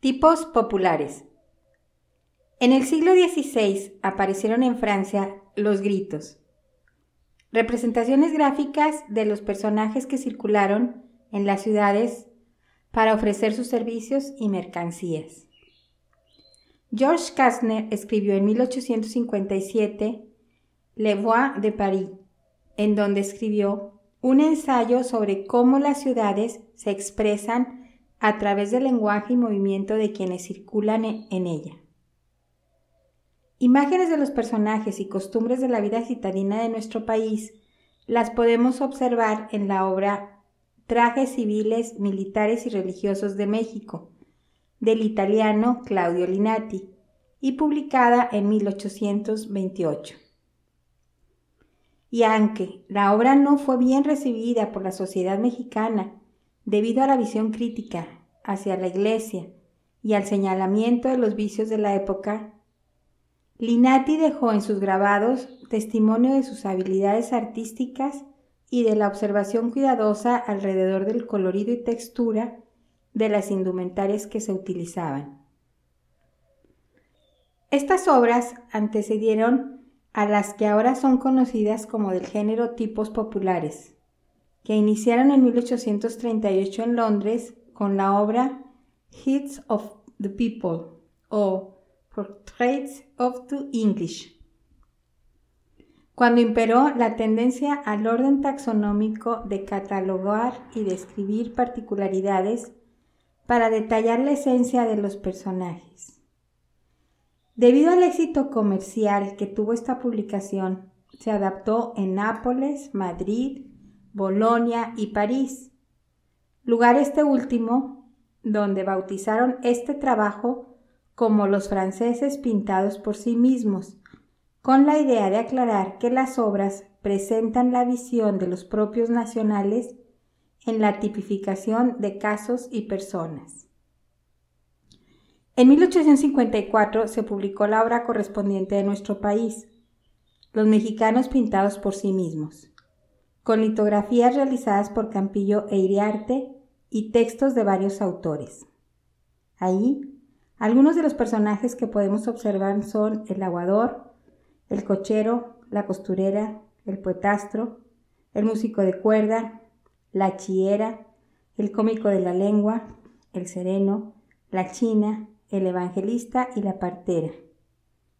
Tipos populares. En el siglo XVI aparecieron en Francia los gritos, representaciones gráficas de los personajes que circularon en las ciudades para ofrecer sus servicios y mercancías. Georges Kastner escribió en 1857 Le Voix de Paris, en donde escribió un ensayo sobre cómo las ciudades se expresan a través del lenguaje y movimiento de quienes circulan en ella. Imágenes de los personajes y costumbres de la vida citadina de nuestro país las podemos observar en la obra Trajes civiles, militares y religiosos de México, del italiano Claudio Linati, y publicada en 1828. Y aunque la obra no fue bien recibida por la sociedad mexicana debido a la visión crítica hacia la Iglesia y al señalamiento de los vicios de la época, Linati dejó en sus grabados testimonio de sus habilidades artísticas y de la observación cuidadosa alrededor del colorido y textura de las indumentarias que se utilizaban. Estas obras antecedieron a las que ahora son conocidas como del género tipos populares, que iniciaron en 1838 en Londres con la obra Hits of the People o Portraits of the English. Cuando imperó la tendencia al orden taxonómico de catalogar y describir particularidades para detallar la esencia de los personajes. Debido al éxito comercial que tuvo esta publicación, se adaptó en Nápoles, Madrid, Bolonia y París, lugar este último donde bautizaron este trabajo como los franceses pintados por sí mismos, con la idea de aclarar que las obras presentan la visión de los propios nacionales en la tipificación de casos y personas. En 1854 se publicó la obra correspondiente de nuestro país, Los mexicanos pintados por sí mismos, con litografías realizadas por Campillo e Iriarte y textos de varios autores. Ahí, algunos de los personajes que podemos observar son el aguador, el cochero, la costurera, el poetastro, el músico de cuerda, la chiera, el cómico de la lengua, el sereno, la china, el evangelista y la partera.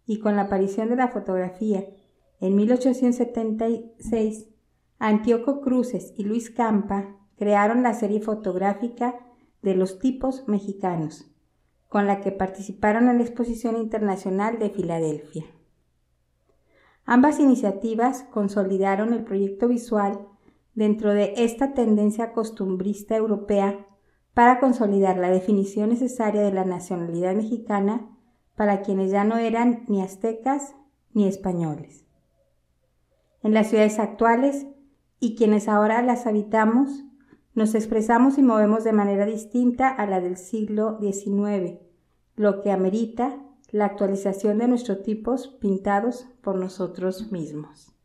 Y con la aparición de la fotografía en 1876, Antíoco Cruces y Luis Campa crearon la serie fotográfica de los tipos mexicanos, con la que participaron en la Exposición Internacional de Filadelfia. Ambas iniciativas consolidaron el proyecto visual dentro de esta tendencia costumbrista europea para consolidar la definición necesaria de la nacionalidad mexicana para quienes ya no eran ni aztecas ni españoles. En las ciudades actuales, y quienes ahora las habitamos, nos expresamos y movemos de manera distinta a la del siglo XIX, lo que amerita la actualización de nuestros tipos pintados por nosotros mismos.